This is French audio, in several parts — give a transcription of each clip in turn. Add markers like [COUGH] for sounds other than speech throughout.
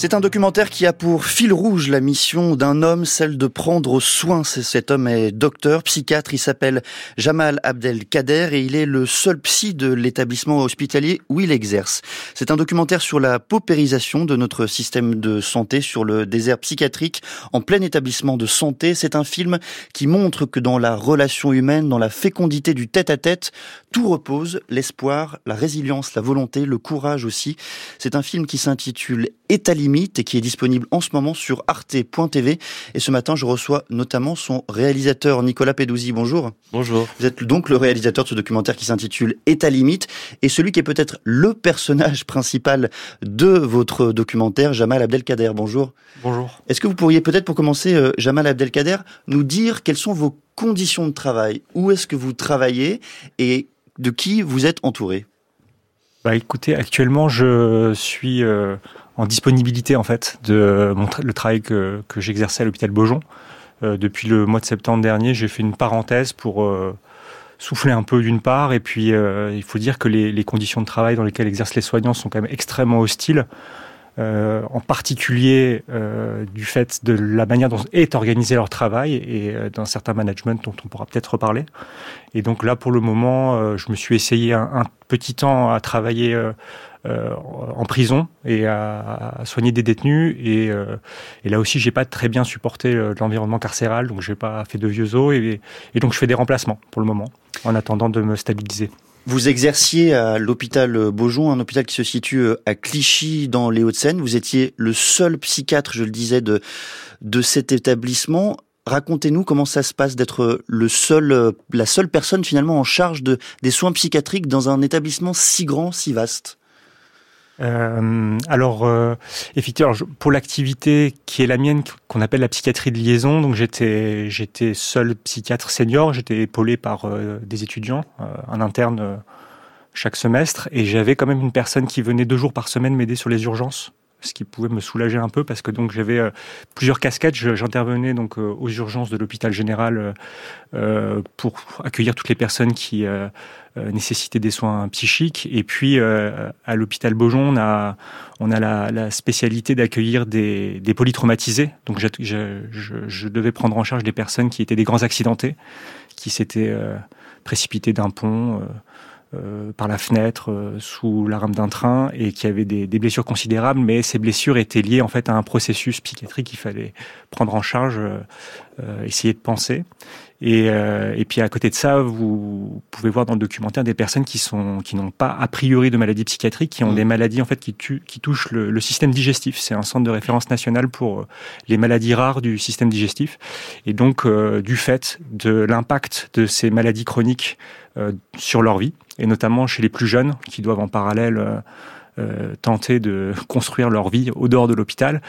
C'est un documentaire qui a pour fil rouge la mission d'un homme, celle de prendre soin. Cet homme est docteur, psychiatre, il s'appelle Jamal Abdelkader et il est le seul psy de l'établissement hospitalier où il exerce. C'est un documentaire sur la paupérisation de notre système de santé, sur le désert psychiatrique en plein établissement de santé. C'est un film qui montre que dans la relation humaine, dans la fécondité du tête-à-tête, tout repose, l'espoir, la résilience, la volonté, le courage aussi. C'est un film qui s'intitule État limite et qui est disponible en ce moment sur arte.tv. Et ce matin, je reçois notamment son réalisateur Nicolas Pedouzi. Bonjour. Bonjour. Vous êtes donc le réalisateur de ce documentaire qui s'intitule État limite et celui qui est peut-être le personnage principal de votre documentaire, Jamal Abdelkader. Bonjour. Bonjour. Est-ce que vous pourriez peut-être pour commencer, euh, Jamal Abdelkader, nous dire quelles sont vos conditions de travail? Où est-ce que vous travaillez et de qui vous êtes entouré? Bah écoutez, actuellement je suis euh, en disponibilité en fait de le travail que, que j'exerçais à l'hôpital Beaujon. Euh, depuis le mois de septembre dernier, j'ai fait une parenthèse pour euh, souffler un peu d'une part, et puis il faut dire que les, les, conditions de travail dans lesquelles exercent les soignants sont quand même extrêmement hostiles. Euh, en particulier euh, du fait de la manière dont est organisé leur travail et euh, d'un certain management dont on pourra peut-être reparler. Et donc là, pour le moment, je me suis essayé un, petit temps à travailler en prison et à, soigner des détenus. Et, et là aussi, j'ai pas très bien supporté l'environnement carcéral, donc j'ai pas fait de vieux os. Et, et donc je fais des remplacements pour le moment, en attendant de me stabiliser. Vous exerciez à l'hôpital Beaujon, un hôpital qui se situe euh, à Clichy dans les Hauts-de-Seine. Vous étiez le seul psychiatre, je le disais, de, de cet établissement. Racontez-nous comment ça se passe d'être le seul, euh, la seule personne finalement en charge de, des soins psychiatriques dans un établissement si grand, si vaste. Euh, alors, euh, effectivement, pour l'activité qui est la mienne, qu'on appelle la psychiatrie de liaison, donc j'étais j'étais seul psychiatre senior, j'étais épaulé par euh, des étudiants, un interne chaque semestre, et j'avais quand même une personne qui venait deux jours par semaine m'aider sur les urgences ce qui pouvait me soulager un peu parce que donc j'avais euh, plusieurs casquettes. J'intervenais donc euh, aux urgences de l'hôpital général euh, pour accueillir toutes les personnes qui nécessitaient des soins psychiques. Et puis à l'hôpital Beaujon, on a on a la, spécialité d'accueillir des, polytraumatisés. Donc je, je, devais prendre en charge des personnes qui étaient des grands accidentés, qui s'étaient précipités d'un pont euh, par la fenêtre euh, sous la rame d'un train et qui avait des, des, blessures considérables, mais ces blessures étaient liées en fait à un processus psychiatrique qu'il fallait prendre en charge, euh, essayer de penser. Et, et, puis à côté de ça, vous pouvez voir dans le documentaire des personnes qui sont qui n'ont pas a priori de maladies psychiatriques, qui ont mmh. des maladies en fait qui, qui touchent le, le, système digestif. C'est un centre de référence national pour les maladies rares du système digestif. Et donc du fait de l'impact de ces maladies chroniques euh, sur leur vie, et notamment chez les plus jeunes qui doivent en parallèle euh, euh, tenter de [LAUGHS] construire leur vie au dehors de l'hôpital.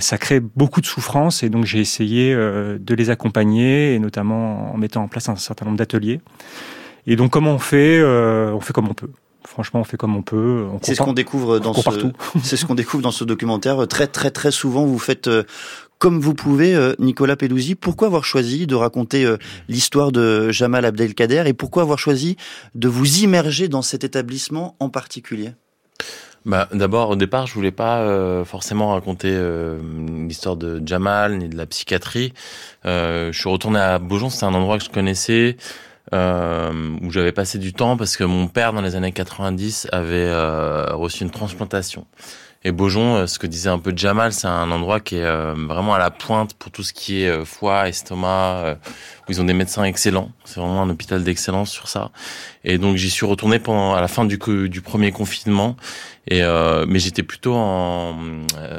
ça crée beaucoup de souffrance et donc j'ai essayé de les accompagner et notamment en mettant en place un certain nombre d'ateliers. Et donc comment on fait On fait comme on peut. Franchement, on fait comme on peut. [LAUGHS] C'est ce qu'on découvre dans ce. C'est ce qu'on découvre dans ce documentaire. Très très très souvent, vous faites comme vous pouvez, euh, Nicolas Pedouzi. Pourquoi avoir choisi de raconter euh, l'histoire de Jamal Abdelkader et pourquoi avoir choisi de vous immerger dans cet établissement en particulier? Bah, D'abord, au départ, je voulais pas euh, forcément raconter l'histoire de Jamal ni de la psychiatrie. je suis retourné à Beaujon, c'est un endroit que je connaissais, où j'avais passé du temps parce que mon père, dans les années 90, avait reçu une transplantation. Et Beaujon, euh, ce que disait un peu Jamal, c'est un endroit qui est euh, vraiment à la pointe pour tout ce qui est euh, foie, estomac, où ils ont des médecins excellents. C'est vraiment un hôpital d'excellence sur ça. Et donc j'y suis retourné pendant à la fin du, du premier confinement. Et mais j'étais plutôt en,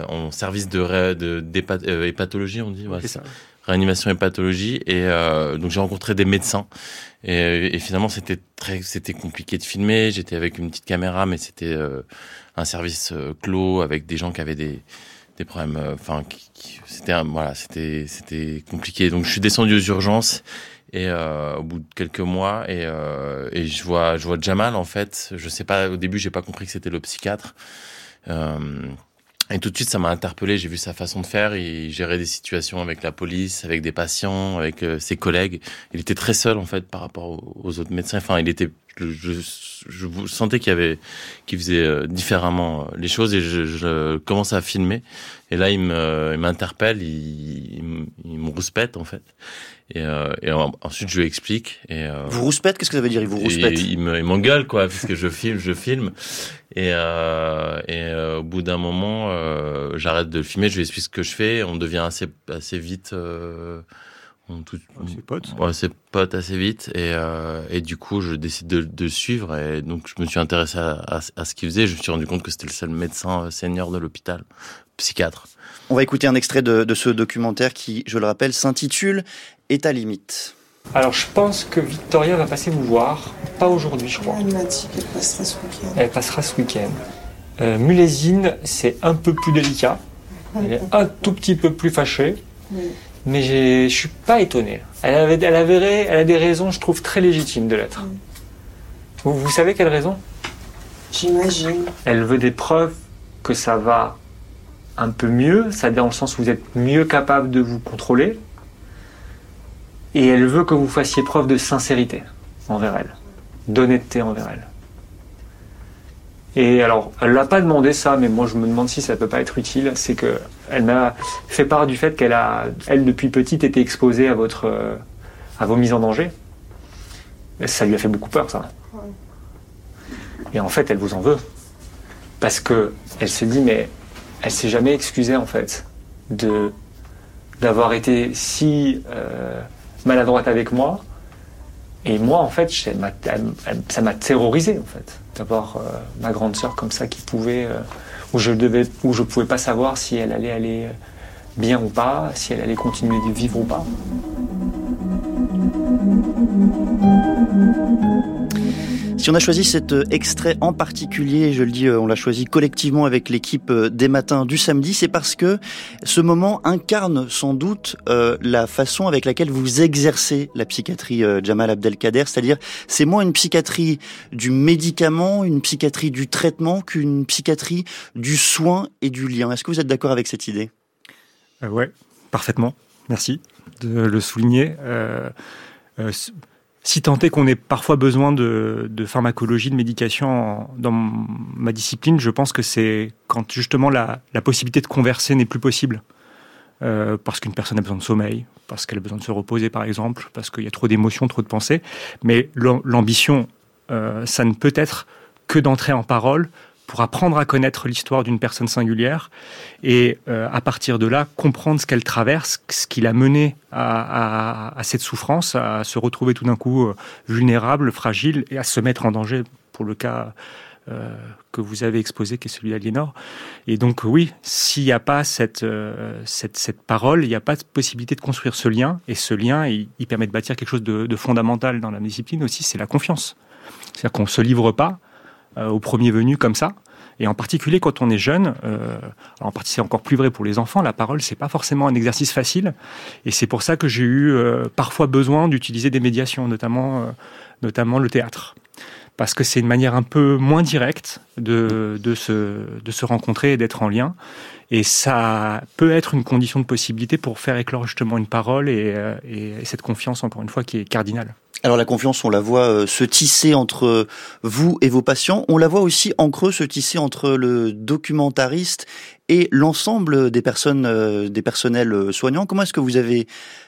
en service de, de hépatologie, on dit. Ouais, ça. Réanimation et pathologie. Et donc j'ai rencontré des médecins. Et, et finalement c'était très, c'était compliqué de filmer. J'étais avec une petite caméra, mais c'était un service euh, clos avec des gens qui avaient des, des problèmes. Euh, enfin, c'était voilà, c'était c'était compliqué. Donc je suis descendu aux urgences et euh, au bout de quelques mois et, euh, et je vois je vois Jamal en fait. Je sais pas au début j'ai pas compris que c'était le psychiatre. Euh, et tout de suite, ça m'a interpellé. J'ai vu sa façon de faire. Il gérait des situations avec la police, avec des patients, avec euh, ses collègues. Il était très seul en fait par rapport aux, autres médecins. Enfin, il était. Je, je, sentais qu'il y avait, qu'il faisait euh, différemment les choses et je, je commençais à filmer. Et là, il m'interpelle, il, rouspète en fait. Et, euh, et ensuite, je lui explique. Et, euh, vous rouspète Qu'est-ce que ça veut dire Il vous rouspète Il m'engueule, quoi, puisque je filme, je filme. Et, euh, et euh, au bout d'un moment, euh, j'arrête de le filmer, je lui explique ce que je fais. On devient assez, assez vite. Euh, on, tout, on, c'est potes. Ouais, c'est potes assez vite. Et, euh, et du coup, je décide de, de suivre. Et donc, je me suis intéressé à, à, à ce qu'il faisait. Je me suis rendu compte que c'était le seul médecin senior de l'hôpital, psychiatre. On va écouter un extrait de, de ce documentaire qui, je le rappelle, s'intitule État limite. Alors je pense que Victoria va passer vous voir, pas aujourd'hui je crois. Elle m'a dit qu'elle passera ce week-end. Elle passera ce week-end. Euh, Mulésine, c'est un peu plus délicat. Elle est un tout petit peu plus fâchée. Oui. Mais je suis pas étonné. Elle, avait, elle, avait, elle a des raisons, je trouve, très légitimes de l'être. Oui. Vous, vous savez quelles raisons? J'imagine. Elle veut des preuves que ça va un peu mieux, c'est-à-dire dans le sens où vous êtes mieux capable de vous contrôler, et elle veut que vous fassiez preuve de sincérité envers elle, d'honnêteté envers elle. Et alors, elle l'a pas demandé ça, mais moi je me demande si ça peut pas être utile. C'est que elle m'a fait part du fait qu'elle a, elle depuis petite, été exposée à votre, euh, à vos mises en danger. Et ça lui a fait beaucoup peur, ça. Et en fait, elle vous en veut parce que elle se dit, mais elle s'est jamais excusée en fait de d'avoir été si euh, maladroite avec moi. Et moi, en fait, ça m'a terrorisé, en fait, d'avoir euh, ma grande sœur comme ça qui pouvait, euh, où je devais, où je pouvais pas savoir si elle allait aller bien ou pas, si elle allait continuer de vivre ou pas. Si on a choisi cet extrait en particulier, je le dis, on l'a choisi collectivement avec l'équipe des matins du samedi, c'est parce que ce moment incarne sans doute euh, la façon avec laquelle vous exercez la psychiatrie euh, Jamal Abdelkader, c'est-à-dire c'est moins une psychiatrie du médicament, une psychiatrie du traitement qu'une psychiatrie du soin et du lien. Est-ce que vous êtes d'accord avec cette idée? Euh, Ouais, parfaitement. Merci de le souligner. Euh, euh, si tant est qu'on ait parfois besoin de, pharmacologie, de médication dans ma discipline, je pense que c'est quand justement la, la, possibilité de converser n'est plus possible. Euh, parce qu'une personne a besoin de sommeil, parce qu'elle a besoin de se reposer par exemple, parce qu'il y a trop d'émotions, trop de pensées. Mais l'ambition, euh, ça ne peut être que d'entrer en parole pour apprendre à connaître l'histoire d'une personne singulière et euh, à partir de là comprendre ce qu'elle traverse, ce qui l'a mené à, cette souffrance, à se retrouver tout d'un coup euh, vulnérable, fragile et à se mettre en danger pour le cas euh, que vous avez exposé, qui est celui d'Aliénor. Et donc oui, s'il n'y a pas cette, parole, il n'y a pas de possibilité de construire ce lien. Et ce lien, il, permet de bâtir quelque chose de, fondamental dans la discipline aussi, c'est la confiance. C'est-à-dire qu'on ne se livre pas au premier venu comme ça. Et en particulier quand on est jeune, euh, en partie c'est encore plus vrai pour les enfants, la parole c'est pas forcément un exercice facile. Et c'est pour ça que j'ai eu euh, parfois besoin d'utiliser des médiations, notamment, euh, notamment le théâtre. Parce que c'est une manière un peu moins directe de, de, se, de se rencontrer et d'être en lien. Et ça peut être une condition de possibilité pour faire éclore justement une parole et, et, et cette confiance, encore une fois, qui est cardinale. Alors la confiance, on la voit euh, se tisser entre vous et vos patients. On la voit aussi en creux se tisser entre le documentariste et l'ensemble des personnes, euh, des personnels soignants. Comment est-ce que vous avez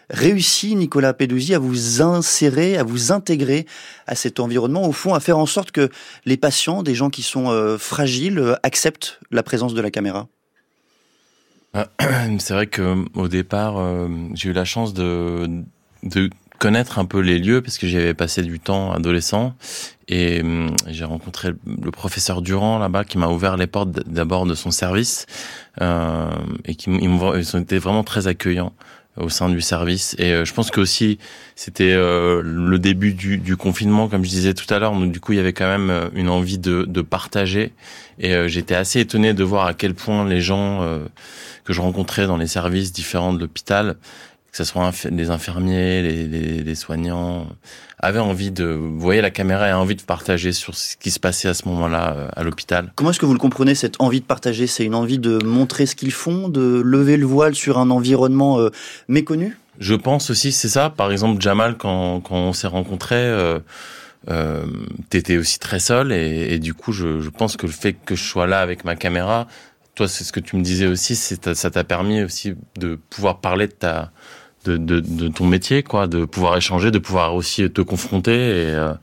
réussi, Nicolas Pedouzi, à vous insérer, à vous intégrer à cet environnement, au fond, à faire en sorte que les patients, des gens qui sont euh, fragiles, acceptent la présence de la caméra? [CLEARS THROAT] C'est vrai que au départ, j'ai eu la chance de, de connaître un peu les lieux parce que j'y avais passé du temps adolescent. Et euh, j'ai rencontré le professeur Durand là-bas qui m'a ouvert les portes d'abord de son service euh, et qui ils, ils ont été vraiment très accueillants au sein du service. Et euh, je pense que aussi c'était euh, le début du, du, confinement comme je disais tout à l'heure. Donc du coup il y avait quand même euh, une envie de, de partager. Et euh, j'étais assez étonné de voir à quel point les gens que je rencontrais dans les services différents de l'hôpital que ce soit les infirmiers, les, les, les, soignants, avaient envie de, vous voyez, la caméra a envie de partager sur ce qui se passait à ce moment-là euh, à l'hôpital. Comment est-ce que vous le comprenez, cette envie de partager? C'est une envie de montrer ce qu'ils font, de lever le voile sur un environnement euh, méconnu? Je pense aussi, c'est ça. Par exemple, Jamal, quand, quand on s'est rencontrés, euh, euh, t'étais aussi très seul et, et du coup, je, je, pense que le fait que je sois là avec ma caméra, toi, c'est ce que tu me disais aussi, c'est ça t'a permis aussi de pouvoir parler de ta de, de, de, ton métier, quoi, de pouvoir échanger, de pouvoir aussi te confronter. Et, euh,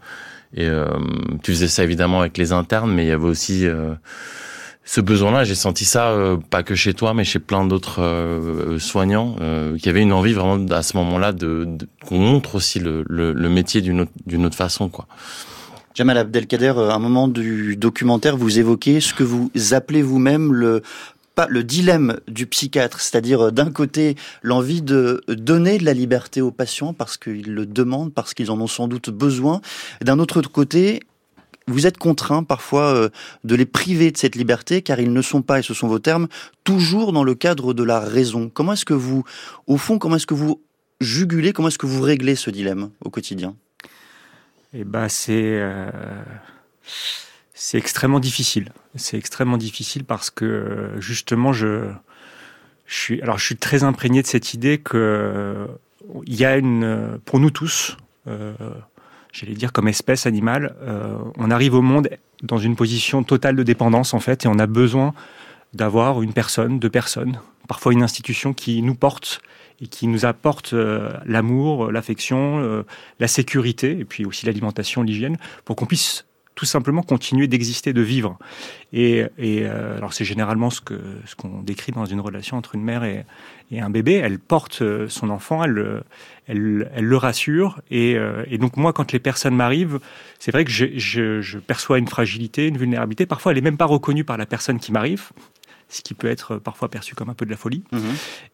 et euh, tu faisais ça évidemment avec les internes, mais il y avait aussi euh, ce besoin-là. J'ai senti ça euh, pas que chez toi, mais chez plein d'autres euh, soignants, qui avaient une envie vraiment à ce moment-là de, de qu'on montre aussi le, le, le métier d'une autre, d'une autre façon, quoi. Jamal Abdelkader, à un moment du documentaire, vous évoquez ce que vous appelez vous-même le pas le dilemme du psychiatre, c'est-à-dire d'un côté l'envie de donner de la liberté aux patients parce qu'ils le demandent, parce qu'ils en ont sans doute besoin, d'un autre côté vous êtes contraint parfois de les priver de cette liberté car ils ne sont pas, et ce sont vos termes, toujours dans le cadre de la raison. Comment est-ce que vous, au fond, comment est-ce que vous jugulez, comment est-ce que vous réglez ce dilemme au quotidien? Eh ben, c'est euh, c'est extrêmement difficile. C'est extrêmement difficile parce que justement, je, suis, alors je suis très imprégné de cette idée que il y a une, pour nous tous, euh, j'allais dire comme espèce animale, euh, on arrive au monde dans une position totale de dépendance en fait, et on a besoin d'avoir une personne, deux personnes, parfois une institution qui nous porte et qui nous apporte euh, l'amour, l'affection, la sécurité, et puis aussi l'alimentation, l'hygiène, pour qu'on puisse tout simplement continuer d'exister, de vivre. Et, et euh, alors c'est généralement ce que ce qu'on décrit dans une relation entre une mère et, et un bébé. Elle porte son enfant, elle, elle, elle le rassure. Et, et, donc moi, quand les personnes m'arrivent, c'est vrai que je, je, je, perçois une fragilité, une vulnérabilité. Parfois, elle est même pas reconnue par la personne qui m'arrive ce qui peut être parfois perçu comme un peu de la folie. Mmh.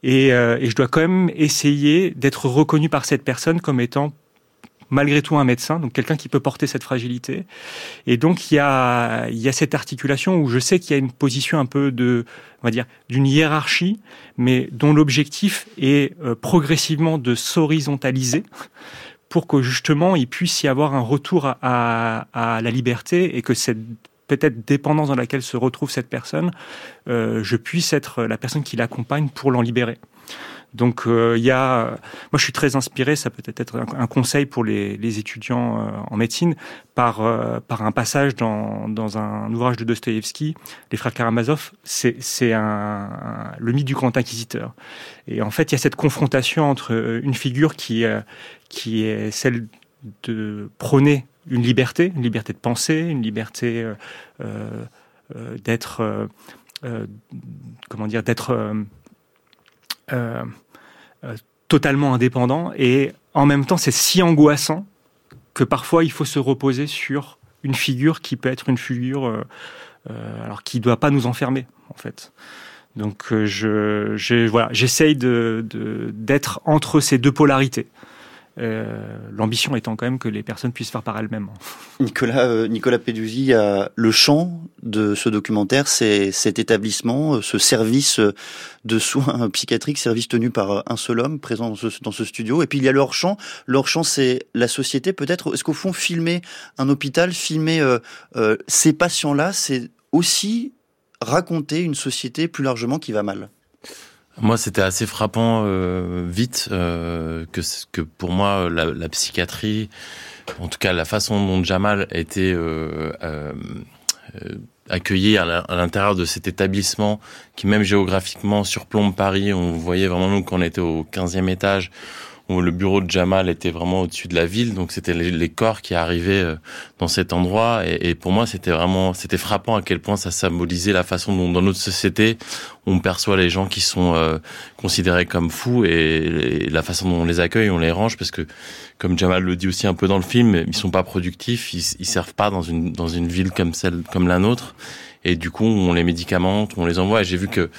Et, euh, et, je dois quand même essayer d'être reconnu par cette personne comme étant malgré tout un médecin, donc quelqu'un qui peut porter cette fragilité. Et donc il y a, y a cette articulation où je sais qu'il y a une position un peu de, on va dire, d'une hiérarchie, mais dont l'objectif est euh, progressivement de s'horizontaliser pour que justement il puisse y avoir un retour à, à, à la liberté et que cette peut-être dépendance dans laquelle se retrouve cette personne, euh, je puisse être la personne qui l'accompagne pour l'en libérer. Donc il euh, y a, moi je suis très inspiré, ça peut être un, conseil pour les, étudiants euh, en médecine par euh, un passage dans, un ouvrage de Dostoïevski, les frères Karamazov, c'est le mythe du grand inquisiteur. Et en fait il y a cette confrontation entre une figure qui est celle de prôner une liberté, une liberté de penser, une liberté d'être, comment dire, d'être euh, totalement indépendant. Et en même temps, c'est si angoissant que parfois il faut se reposer sur une figure qui peut être une figure, alors qui ne doit pas nous enfermer, en fait. Donc je, voilà, j'essaye d'être entre ces deux polarités. Euh, l'ambition étant quand même que les personnes puissent faire par elles-mêmes. Nicolas, euh, Nicolas Peduzzi, le champ de ce documentaire, c'est cet établissement, euh, ce service de soins [LAUGHS] psychiatriques, service tenu par un seul homme présent dans ce, dans ce studio. Et puis il y a leur champ. Leur champ, c'est la société. Peut-être, est-ce qu'au fond, filmer un hôpital, filmer ces patients-là, c'est aussi raconter une société plus largement qui va mal? Moi, c'était assez frappant euh, vite euh, que, que pour moi, la, la, psychiatrie, en tout cas la façon dont Jamal était euh, euh, accueilli à l'intérieur de cet établissement, qui même géographiquement surplombe Paris, on voyait vraiment nous qu'on était au 15e étage, où le bureau de Jamal était vraiment au-dessus de la ville, donc c'était les, corps qui arrivaient euh, dans cet endroit. Et, pour moi, c'était vraiment, c'était frappant à quel point ça symbolisait la façon dont dans notre société on perçoit les gens qui sont euh, considérés comme fous et, et, la façon dont on les accueille, on les range parce que, comme Jamal le dit aussi un peu dans le film, ils sont pas productifs, ils, ils servent pas dans une dans une ville comme celle comme la nôtre. Et du coup, on les médicamente, on les envoie. Et j'ai vu que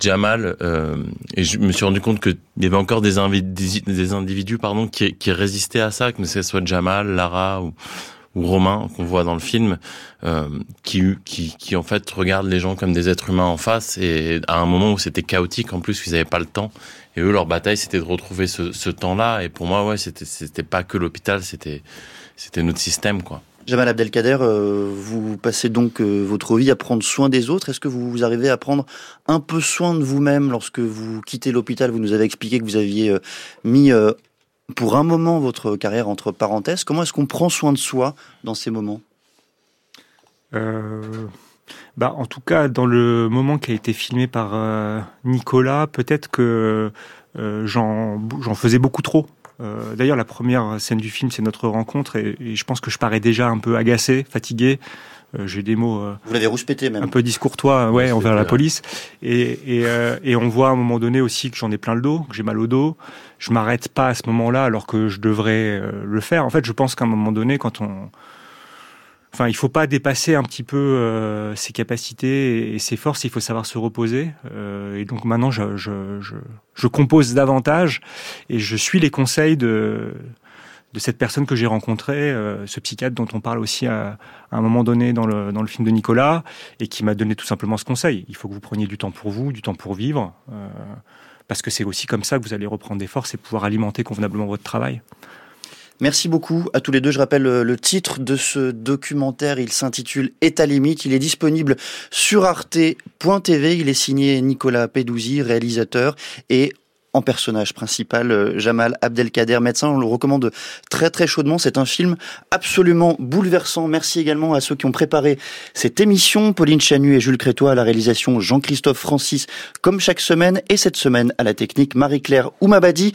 Jamal, euh, et je me suis rendu compte qu'il y avait encore des, individus pardon, qui, qui, résistaient à ça, que ce soit Jamal, Lara ou, ou Romain qu'on voit dans le film, euh, qui, qui, qui en fait regarde les gens comme des êtres humains en face et à un moment où c'était chaotique en plus, ils n'avaient pas le temps. Et eux, leur bataille, c'était de retrouver ce, ce temps-là. Et pour moi, ouais, c'était c'était pas que l'hôpital, c'était c'était notre système, quoi. Jamal Abdelkader, euh, vous passez donc euh, votre vie à prendre soin des autres. Est-ce que vous arrivez à prendre un peu soin de vous-même lorsque vous quittez l'hôpital? Vous nous avez expliqué que vous aviez euh, mis pour un moment votre carrière entre parenthèses. Comment est-ce qu'on prend soin de soi dans ces moments? Bah, en tout cas, dans le moment qui a été filmé par Nicolas, peut-être que j'en faisais beaucoup trop. Euh, d'ailleurs, la première scène du film, c'est notre rencontre, et, je pense que je parais déjà un peu agacé, fatigué. Euh, j'ai des mots. Euh, Vous l'avez rouspété même. Un peu discourtois, ouais, envers la police. Et, et, on voit à un moment donné aussi que j'en ai plein le dos, que j'ai mal au dos. Je m'arrête pas à ce moment-là alors que je devrais le faire. En fait, je pense qu'à un moment donné, quand on Enfin, il faut pas dépasser un petit peu euh, ses capacités et, ses forces. Il faut savoir se reposer. Euh, et donc maintenant, je, je, je, je, compose davantage et je suis les conseils de de cette personne que j'ai rencontrée, euh, ce psychiatre dont on parle aussi à, un moment donné dans le, dans le film de Nicolas, et qui m'a donné tout simplement ce conseil. Il faut que vous preniez du temps pour vous, du temps pour vivre, euh, parce que c'est aussi comme ça que vous allez reprendre des forces et pouvoir alimenter convenablement votre travail. Merci beaucoup à tous les deux. Je rappelle euh, le titre de ce documentaire. Il s'intitule État limite. Il est disponible sur arte.tv. Il est signé Nicolas Pedouzi, réalisateur, et en personnage principal, euh, Jamal Abdelkader, médecin. On le recommande très très chaudement. C'est un film absolument bouleversant. Merci également à ceux qui ont préparé cette émission. Pauline Chanu et Jules Crétois à la réalisation, Jean-Christophe Francis, comme chaque semaine. Et cette semaine à la technique, Marie-Claire Oumabadi.